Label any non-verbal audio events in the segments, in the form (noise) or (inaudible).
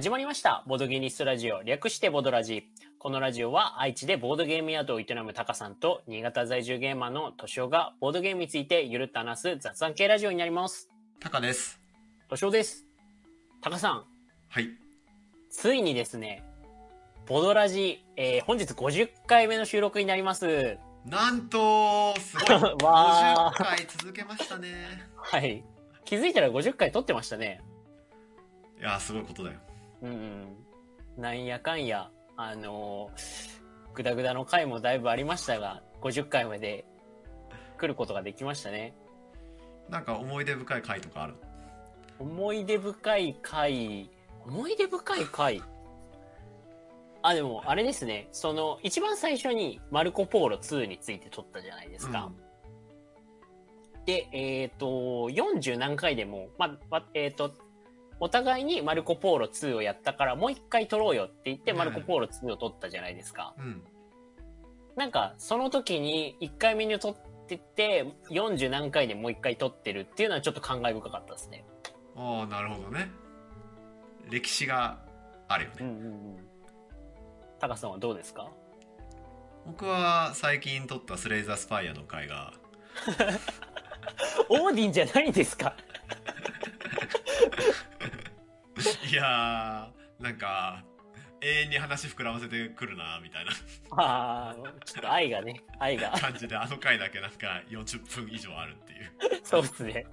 始まりました。ボードゲニストラジオ、略してボードラジ。このラジオは愛知でボードゲーム宿を営むタカさんと新潟在住ゲーマーのトシオがボードゲームについてゆるっと話す雑談系ラジオになります。タカです。トシオです。タカさん、はい。ついにですね、ボドラジ、えー本日50回目の収録になります。なんと、すごい。(laughs) わー50回続けましたね。はい。気づいたら50回撮ってましたね。いやー、すごいことだよ。うんうん。なんやかんや、あのーグダグダの回もだいぶありましたが、50回まで来ることができましたね。なんか思い出深い回とかある？思い出深い回、思い出深い回？あ、でも、あれですね。その、一番最初に、マルコ・ポーロ2について撮ったじゃないですか。で、えっ、と、40何回でも、ま、まえっ、と、お互いにマルコ・ポーロ2をやったから、もう一回撮ろうよって言って、うんマルコ・ポーロ2を撮ったじゃないですか。うん。うん。なんか、その時に1回目に撮ってて、40何回でもう一回撮ってるっていうのはちょっと感慨深かったですね。ああ、なるほどね。歴史があるよね。うんうんうん。タカさんはどうですか？僕は最近撮ったスレイザースパイアの回が、(laughs) オーディンじゃないんですかいやー、なんか、永遠に話膨らませてくるな、みたいなああ、ちょっと愛がね、愛が。感じで、あの回だけなんか40分以上あるっていう。そうですね。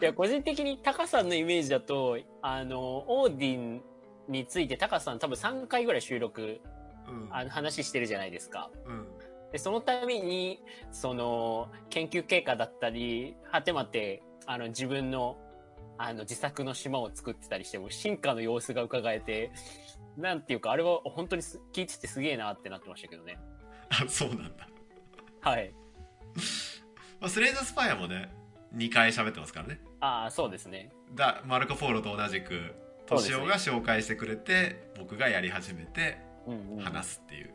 いや、個人的にタカさんのイメージだと、あの、オーディンについてタカさん多分3回ぐらい収録、うん。あの話してるじゃないですか。うん。で、そのために、その、研究経過だったり、はてまて、あの、自分の、あの、自作の島を作ってたりしても、進化の様子が伺えて、なんていうか、あれは本当にす聞いててすげえなってなってましたけどね。あ、(laughs) そうなんだ。はい。(laughs) まあ、スレイザースパイアもね、2回喋ってますからね。ああ、そうですね。だマルコ・ポーロと同じくそうですね敏夫が紹介してくれて、僕がやり始めてうん、うん。話すっていう、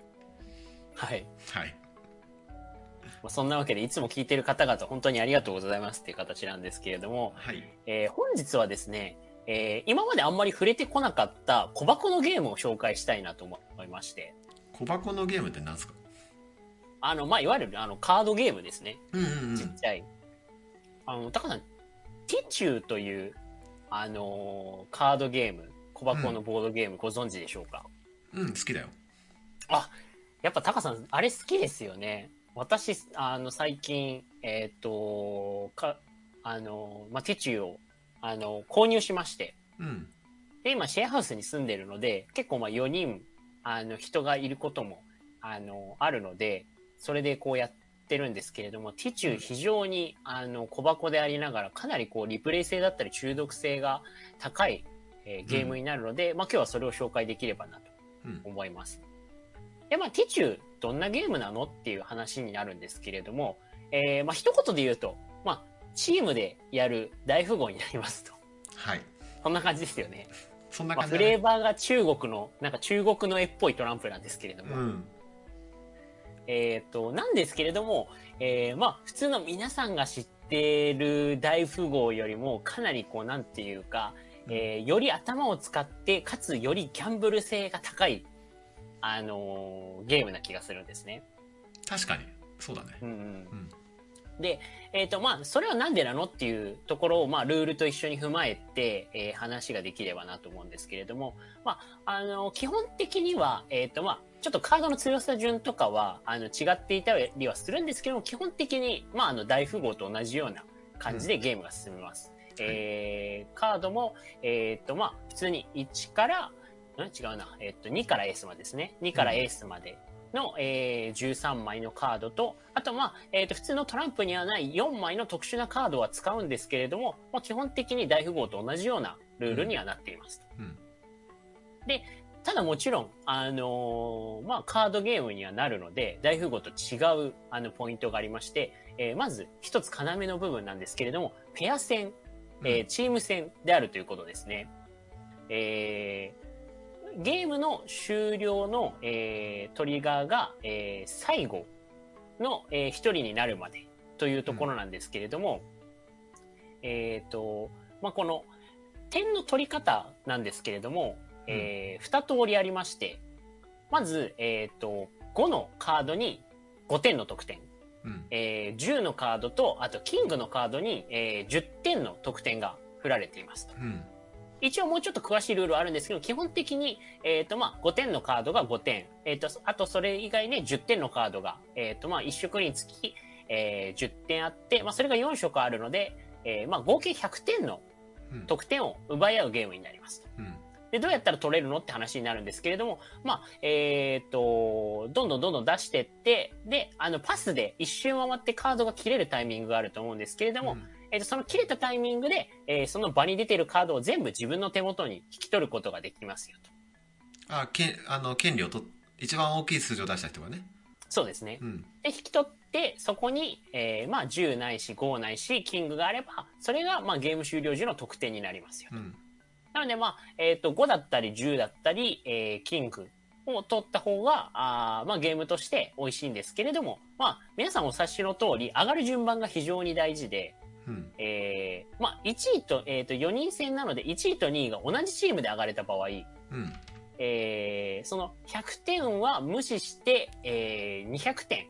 はい。はいまあそんなわけで、いつも聞いてる方々、本当にありがとうございますっていう形なんですけれども、はい。えー本日はですね、えー今まであんまり触れてこなかった小箱のゲームを紹介したいなと思いまして、小箱のゲームって何ですか？あの、まあ、いわゆるあのカードゲームですね。うんうんちっちゃい。あの、高さん、ティチューという、あのーカードゲーム、小箱のボードゲームご存知でしょうか、うんうん好きだよ。あ、やっぱタカさん、あれ好きですよね。私、あの、最近、えっ、と、か、あの、まあ、テューを、あの、購入しまして。うんで、今、シェアハウスに住んでるので、結構、まあ、4人、あの、人がいることも、あの、あるので、それでこうやってるんですけれども、ティチュー非常に、あの、小箱でありながら、かなりこう、リプレイ性だったり中毒性が高い、えーゲームになるので、まあ、今日はそれを紹介できればなとうん思います。で、まあ、ティチュー、どんなゲームなのっていう話になるんですけれども、えー、まあ、一言で言うと、まあ、チームでやる大富豪になりますと。はいこんな感じですよね。そんなまあ、感じだねフレーバーが中国の、なんか中国の絵っぽいトランプなんですけれども、うんえっ、と、なんですけれども、えー、まあ、普通の皆さんが知ってる大富豪よりも、かなりこう、なんていうか、えーより頭を使って、かつよりギャンブル性が高い、あのーゲームな気がするんですね。確かに。そうだね。うんうん。うん。で、えっ、と、まあ、それはなんでなのっていうところを、まあ、ルールと一緒に踏まえて、えー話ができればなと思うんですけれども、まあ、あの、基本的には、えっ、と、まあ、ちょっとカードの強さ順とかは、あの、違っていたりはするんですけども、基本的に、まあ、あの、大富豪と同じような感じでゲームが進みます。えーカードも、えっ、と、まあ、普通に1から、ん？違うな。えっ、と、2からエースまでですね。2からエースまでの、えー13枚のカードと、あと、まあ、えっ、と、普通のトランプにはない4枚の特殊なカードは使うんですけれども、まあ、基本的に大富豪と同じようなルールにはなっています。うんただもちろん、あのーまあ、カードゲームにはなるので、大富豪と違う、あの、ポイントがありまして、えーまず、一つ要の部分なんですけれども、ペア戦、えーチーム戦であるということですね。えーゲームの終了の、えートリガーが、えー最後の、えー一人になるまでというところなんですけれども、えっ、と、まあ、この、点の取り方なんですけれども、えー、二通りありまして、まず、えっ、と、5のカードに5点の得点。うん。えー10のカードと、あとキングのカードに、えー10点の得点が振られていますと。うん。一応もうちょっと詳しいルールはあるんですけど、基本的に、えっ、と、まあ、5点のカードが5点。えっ、と、あとそれ以外ね、10点のカードが、えっ、と、まあ、1色につき、えー10点あって、まあ、それが4色あるので、えーまあ、合計100点のうん。得点を奪い合うゲームになりますと。うん。で、どうやったら取れるのって話になるんですけれども、まあ、えっ、と、どんどんどんどん出してって、で、あの、パスで一瞬回ってカードが切れるタイミングがあると思うんですけれども、えっ、と、その切れたタイミングで、えーその場に出てるカードを全部自分の手元に引き取ることができますよと。あ、けあの、権利をと、一番大きい数字を出した人がね。そうですね。うん。で、引き取って、そこに、えーまあ、10ないし5ないし、キングがあれば、それが、まあ、ゲーム終了時の得点になりますよ。うん。なので、まあ、えっ、と、5だったり10だったり、えーキングを取った方が、あーまあ、ゲームとして美味しいんですけれども、まあ、皆さんお察しの通り、上がる順番が非常に大事で、うん。えーまあ、1位と、えっ、と、4人戦なので、1位と2位が同じチームで上がれた場合、うん。えーその100点は無視して、えー200点、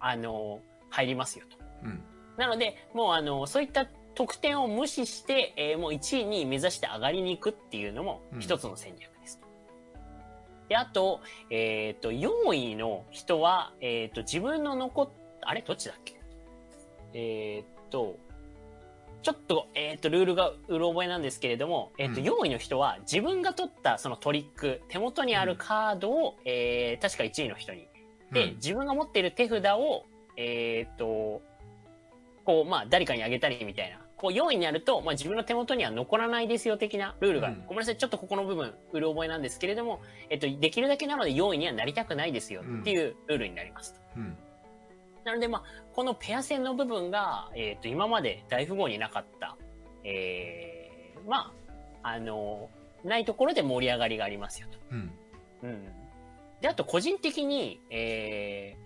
あの入りますよと。うん。なので、もうあの、そういった得点を無視して、えーもう1位に目指して上がりに行くっていうのもうん一つの戦略です。で、あと、えっ、と、4位の人は、えっ、と、自分の残っ、あれ？どっちだっけ？えっ、と、ちょっと、えっ、と、ルールがうろ覚えなんですけれども、えっ、と、うん。4位の人は自分が取ったそのトリック、手元にあるカードを、えー確か1位の人に。で、うん。自分が持っている手札を、えーっと、こう、まあ、誰かにあげたりみたいな。こう、4位になると、まあ、自分の手元には残らないですよ的なルールが、うん。ごめんなさい、ちょっとここの部分、うる覚えなんですけれども、えっと、できるだけなので4位にはなりたくないですよっていうルールになります。うん。なので、まあ、このペア戦の部分が、えっと、今まで大富豪になかった、えー、まあ、あの、ないところで盛り上がりがありますよと。うん。うん。で、あと個人的に、え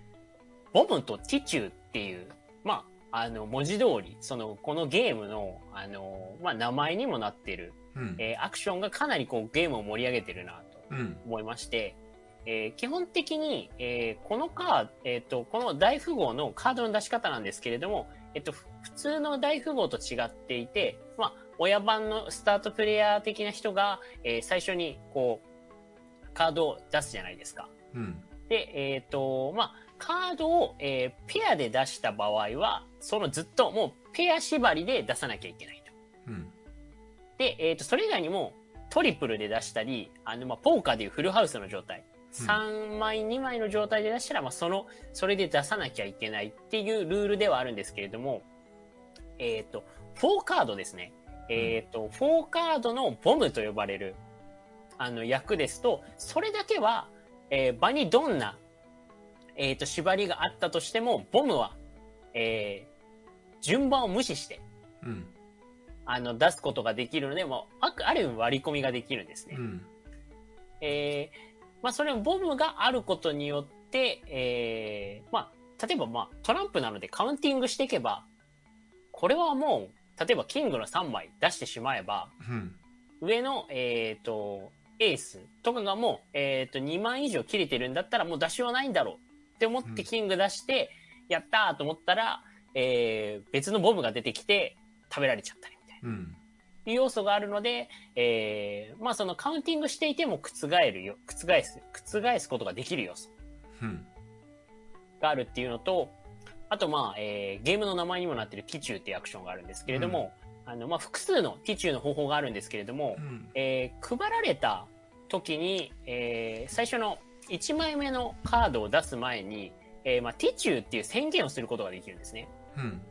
ー、ボムとティチューっていう、まあ、あの、文字通り、その、このゲームの、あの、まあ、名前にもなってる、うん。えーアクションがかなりこう、ゲームを盛り上げてるなとうん。思いまして、えー基本的に、えーこのカード、えっ、と、この大富豪のカードの出し方なんですけれども、えっ、と、ふ普通の大富豪と違っていて、まあ、親番のスタートプレイヤー的な人が、えー最初に、こう、カードを出すじゃないですか。うん。で、えっ、と、まあ、カードを、えーペアで出した場合は、そのずっともうペア縛りで出さなきゃいけないと。うん。で、えっ、と、それ以外にも、トリプルで出したり、あの、まあ、ポーカーでいうフルハウスの状態。3枚、2枚の状態で出したら、まあ、その、それで出さなきゃいけないっていうルールではあるんですけれども、えっ、と、4カードですね。えっ、と、4カードのボムと呼ばれる、あの、役ですと、それだけは、えー場にどんな、えっ、と、縛りがあったとしても、ボムは、えー順番を無視して、うん。あの、出すことができるので、もう、ある意味割り込みができるんですね。うん。えーまあ、それをボムがあることによって、えーまあ、例えば、まあ、トランプなのでカウンティングしていけば、これはもう、例えばキングの3枚出してしまえば、うん。上の、えっ、と、エースとかがもう、えっ、と、2枚以上切れてるんだったらもう出しようないんだろうって思ってキング出して、やったーと思ったら、えー別のボムが出てきて食べられちゃったりみたいな。うん。いう要素があるので、えーまあそのカウンティングしていても覆るよ、覆す、覆すことができる要素うん。があるっていうのと、あとまあ、えーゲームの名前にもなってるティチューっていうアクションがあるんですけれども、あの、まあ複数のティチューの方法があるんですけれども、うん。えー配られた時に、えー最初の1枚目のカードを出す前に、えーまあ、ティチューっていう宣言をすることができるんですね。うん。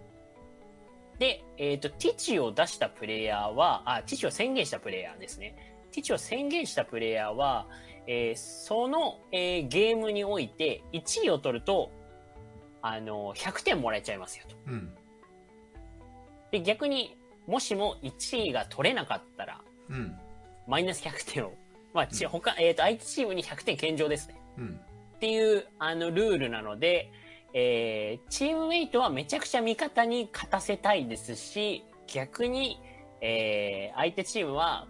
で、えっ、と、ティチを出したプレイヤーは、あ、ティチを宣言したプレイヤーですね。ティチを宣言したプレイヤーは、えーその、えーゲームにおいて1位を取ると、あの、100点もらえちゃいますよと。うん。で、逆に、もしも1位が取れなかったら、うん。マイナス100点を、まあ、ち、他、えっ、と、相手チームに100点献上ですね。うん。っていう、あの、ルールなので、えーチームメイトはめちゃくちゃ味方に勝たせたいですし、逆に、えー、相手チームは、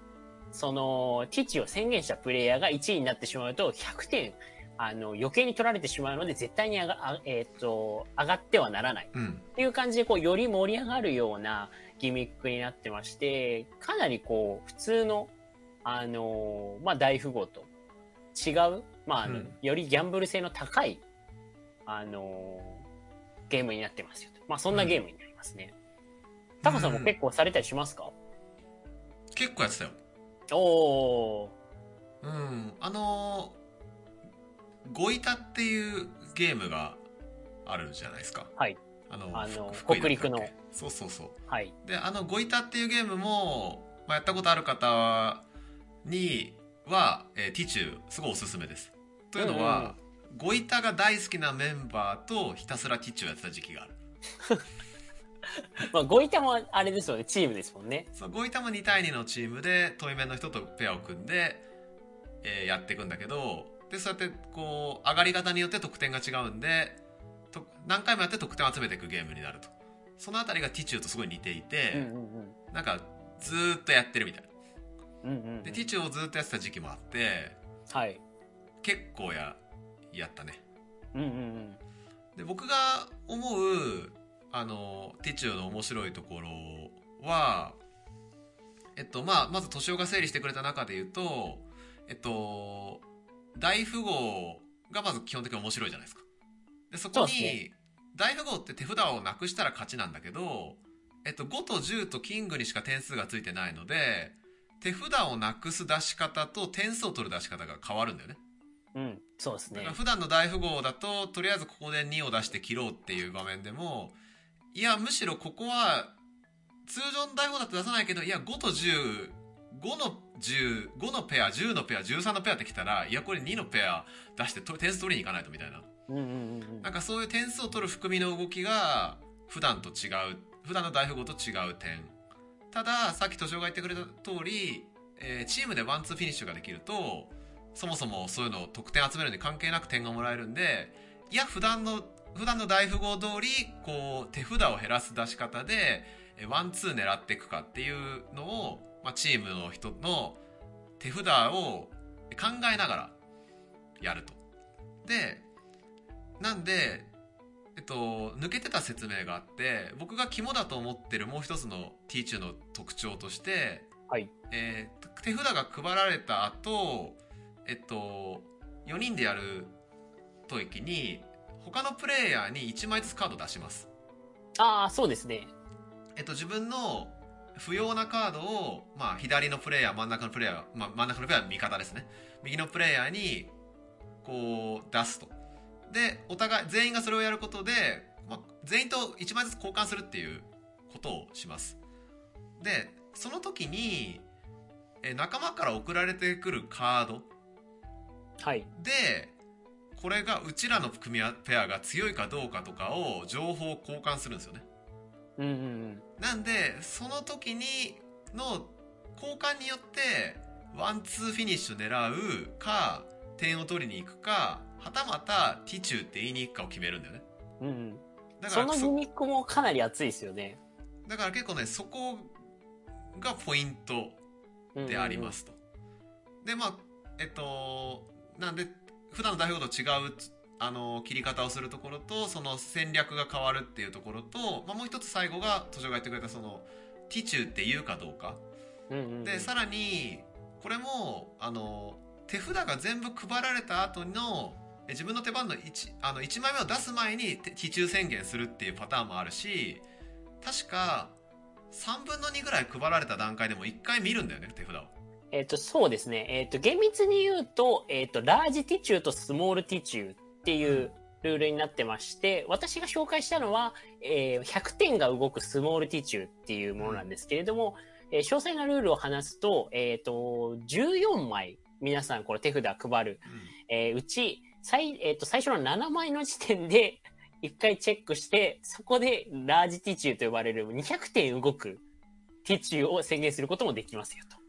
その、ティチを宣言したプレイヤーが1位になってしまうと、100点、あの、余計に取られてしまうので、絶対に上が、あえっ、と、上がってはならない。うん。っていう感じで、こう、より盛り上がるようなギミックになってまして、かなりこう、普通の、あのーまあ、大富豪と違う、まあ、あのうんよりギャンブル性の高い、あのーゲームになってますよと。まあ、そんなゲームになりますね。タカさんも結構されたりしますか、結構やってたよ。おー。うん。あのー、ゴイタっていうゲームがあるじゃないですか。はい。あの、あの北陸の。そうそうそう。はい。で、あの、ゴイタっていうゲームも、まあ、やったことある方には、えーティチュー、すごいおすすめです。というのは、ゴイタが大好きなメンバーとひたすらティチューやってた時期がある。まあ、ゴイタもあれですよね、チームですもんね。そうゴイタも2対2のチームで、遠い面の人とペアを組んで、えーやっていくんだけど、で、そうやって、こう、上がり方によって得点が違うんで、と何回もやって得点を集めていくゲームになると。そのあたりがティチューとすごい似ていて、うんうんなんか、ずーっとやってるみたいな。うん。うんうんうんで、ティチューをずっとやってた時期もあって、はい。結構や、やったね。うんうんうん。で、僕が思う、あの、ティチューの面白いところは、えっと、まあ、まず、敏夫が整理してくれた中で言うと、えっと、大富豪がまず基本的に面白いじゃないですか。で、そこに、大富豪って手札をなくしたら勝ちなんだけど、えっと、5と10とキングにしか点数がついてないので、手札をなくす出し方と点数を取る出し方が変わるんだよね。うん、そうですね。普段の大富豪だと、とりあえずここで2を出して切ろうっていう場面でも、いや、むしろここは、通常の大富豪だと出さないけど、いや、5と10、5の10、5のペア、10のペア、13のペアってきたら、いや、これ2のペア出してと点数取りに行かないとみたいな。うんうんうんうんなんかそういう点数を取る含みの動きが、普段と違う、普段の大富豪と違う点。ただ、さっき敏夫が言ってくれた通り、えーチームでワンツーフィニッシュができると、そもそもそういうのを得点集めるのに関係なく点がもらえるんで、いや、普段の、普段の大富豪通り、こう、手札を減らす出し方で、えーワンツー狙っていくかっていうのを、まあ、チームの人の手札を考えながらやると。で、なんで、えっと、抜けてた説明があって、僕が肝だと思ってるもう一つのティーチューの特徴として、はい。えー手札が配られた後、えっと、4人でやる時に、他のプレイヤーに1枚ずつカード出します。ああ、そうですね。えっと、自分の不要なカードを、まあ、左のプレイヤー、真ん中のプレイヤー、まあ、真ん中のプレイヤーは味方ですね。右のプレイヤーに、こう、出すと。で、お互い、全員がそれをやることで、まあ、全員と1枚ずつ交換するっていうことをします。で、その時に、え仲間から送られてくるカードはい。で、これがうちらの組み合わせペアが強いかどうかとかを情報を交換するんですよね。うんうんうん。なんで、その時にの交換によって、ワンツーフィニッシュ狙うか、点を取りに行くか、はたまたティチューって言いに行くかを決めるんだよね。うんうん。だからそのギミックもかなり熱いですよね。だから結構ね、そこがポイントでありますと。で、まあ、えっと、なんで、普段の大富豪と違う、あの、切り方をするところと、その戦略が変わるっていうところと、まあ、もう一つ最後が、図書が言ってくれた、その、ティチューって言うかどうか。うんうんうん。で、さらに、これも、あの、手札が全部配られた後の、え自分の手番の 1, あの1枚目を出す前にテティチュー宣言するっていうパターンもあるし、確か、3分の2ぐらい配られた段階でも1回見るんだよね、手札を。えっ、と、そうですね。えっ、と、厳密に言うと、えっ、と、ラージティチューとスモールティチューっていうルールになってまして、私が紹介したのは、えー100点が動くスモールティチューっていうものなんですけれども、えー詳細なルールを話すと、えっ、と、14枚、皆さんこれ手札配る。えーうち、最、えっ、と、最初の7枚の時点で、一回チェックして、そこでラージティチューと呼ばれる200点動くティチューを宣言することもできますよと。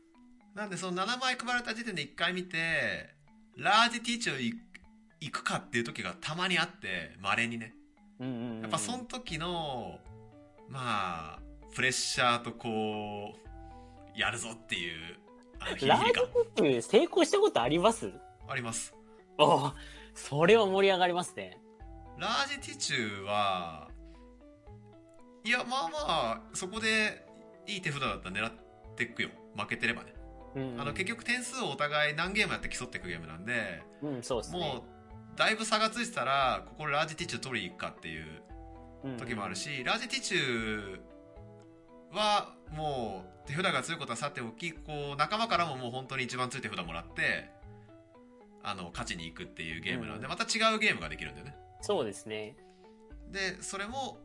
なんでその7枚配られた時点で1回見て、ラージティーチューい行くかっていう時がたまにあって、稀にね。やっぱその時の、まあ、プレッシャーとこう、やるぞっていう、あの、ヒリラージヒリ感。ティチュー成功したことあります？あります。おおそれは盛り上がりますね。ラージティチューは、いや、まあまあ、そこでいい手札だったら狙っていくよ。負けてればね。うん。あの、結局点数をお互い何ゲームやって競っていくゲームなんで、うん、そうですね。もう、だいぶ差がついてたら、ここラージティチュー取りに行くかっていううん時もあるし、ラージティチューはもう手札が強いことはさておきこう仲間からももう本当に一番強い手札もらってあの勝ちに行くっていうゲームなんで、うんまた違うゲームができるんだよねそうですね。でそれも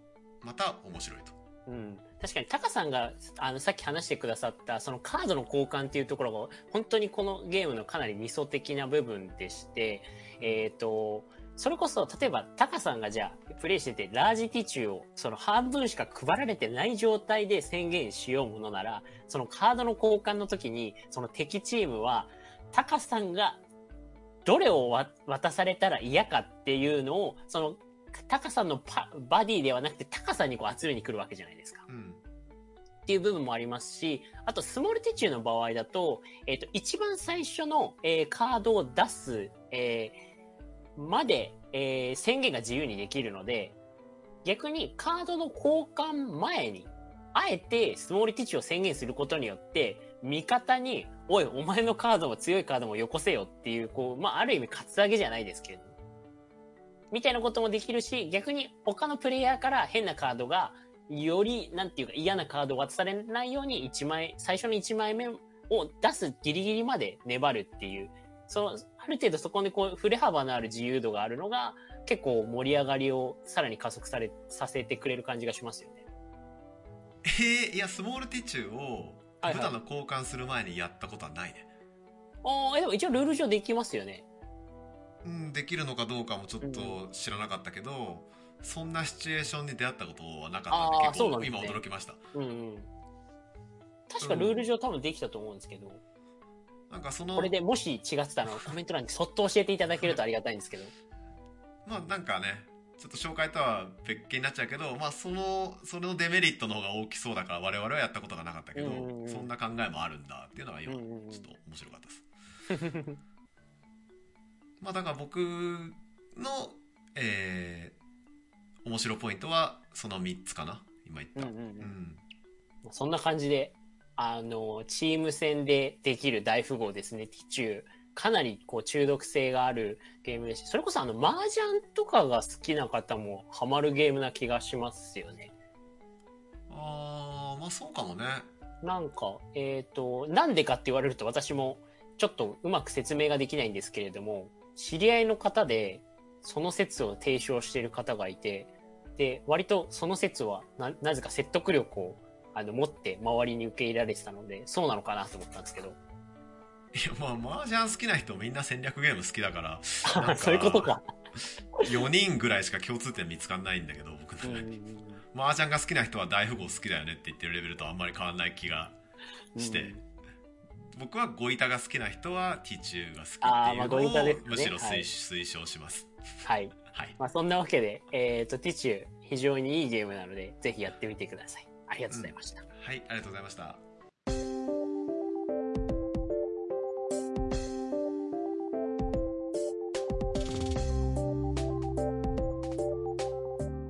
また面白いとうん。確かに、タカさんが、あの、さっき話してくださった、そのカードの交換っていうところが、本当にこのゲームのかなりミソ的な部分でして、えっ、と、それこそ、例えば、タカさんがじゃあ、プレイしてて、ラージティチューを、その半分しか配られてない状態で宣言しようものなら、そのカードの交換の時に、その敵チームは、タカさんが、どれを渡されたら嫌かっていうのを、その、タカさんのパバディではなくて、タカさんにこう集めに来るわけじゃないですか。うんっていう部分もありますし、あと、スモールティチューの場合だと、えっ、と、一番最初の、えーカードを出す、えーまで、えー宣言が自由にできるので、逆にカードの交換前に、あえてスモールティチューを宣言することによって、味方に、おい、お前のカードも強いカードもよこせよっていう、こう、まあ、ある意味、カツアゲじゃないですけれども。みたいなこともできるし、逆に他のプレイヤーから変なカードが、より、なんていうか嫌なカードを渡されないように1枚、最初の1枚目を出すギリギリまで粘るっていう、その、ある程度そこでこう、振れ幅のある自由度があるのが、結構盛り上がりをさらに加速され、させてくれる感じがしますよね。えーいやスモールティチューをはいはい普段の交換する前にやったことはないね、ああ、でも一応ルール上できますよね。うん、できるのかどうかもちょっと知らなかったけど、そんなシチュエーションに出会ったことはなかったんで結構今驚きました。うんうん。確かルール上多分できたと思うんですけど、なんかそのこれでもし違ってたらコメント欄にそっと教えていただけるとありがたいんですけど。(laughs) まあなんかねちょっと紹介とは別件になっちゃうけどまあそのそのデメリットの方が大きそうだから我々はやったことがなかったけど、うんうんうん。そんな考えもあるんだっていうのは今ちうんうんうん。ょっと面白かったです、(laughs) まあだから僕のえー、面白ポイントはその3つかな。今言った。うんうんうん。うん。そんな感じで、あの、チーム戦でできる大富豪ですね、ティチュー。かなりこう中毒性があるゲームですし、それこそあの、麻雀とかが好きな方もハマるゲームな気がしますよね。あーまあそうかもね。なんか、えっ、と、なんでかって言われると私もちょっとうまく説明ができないんですけれども、知り合いの方でその説を提唱している方がいて、で、割とその説はな、なぜか説得力をあの持って周りに受け入れられてたので、そうなのかなと思ったんですけど。いやまあ麻雀好きな人みんな戦略ゲーム好きだから (laughs) そういうことか。4人ぐらいしか共通点見つかんないんだけど僕の中に、麻雀が好きな人は大富豪好きだよねって言ってるレベルとあんまり変わらない気がして、僕はゴイタが好きな人はティチューが好きっていうのをむしろ推,、はい推奨しますはい。はいまあそんなわけで、えっ、と、ティチュー、非常にいいゲームなので、ぜひやってみてください。ありがとうございました。はいありがとうございました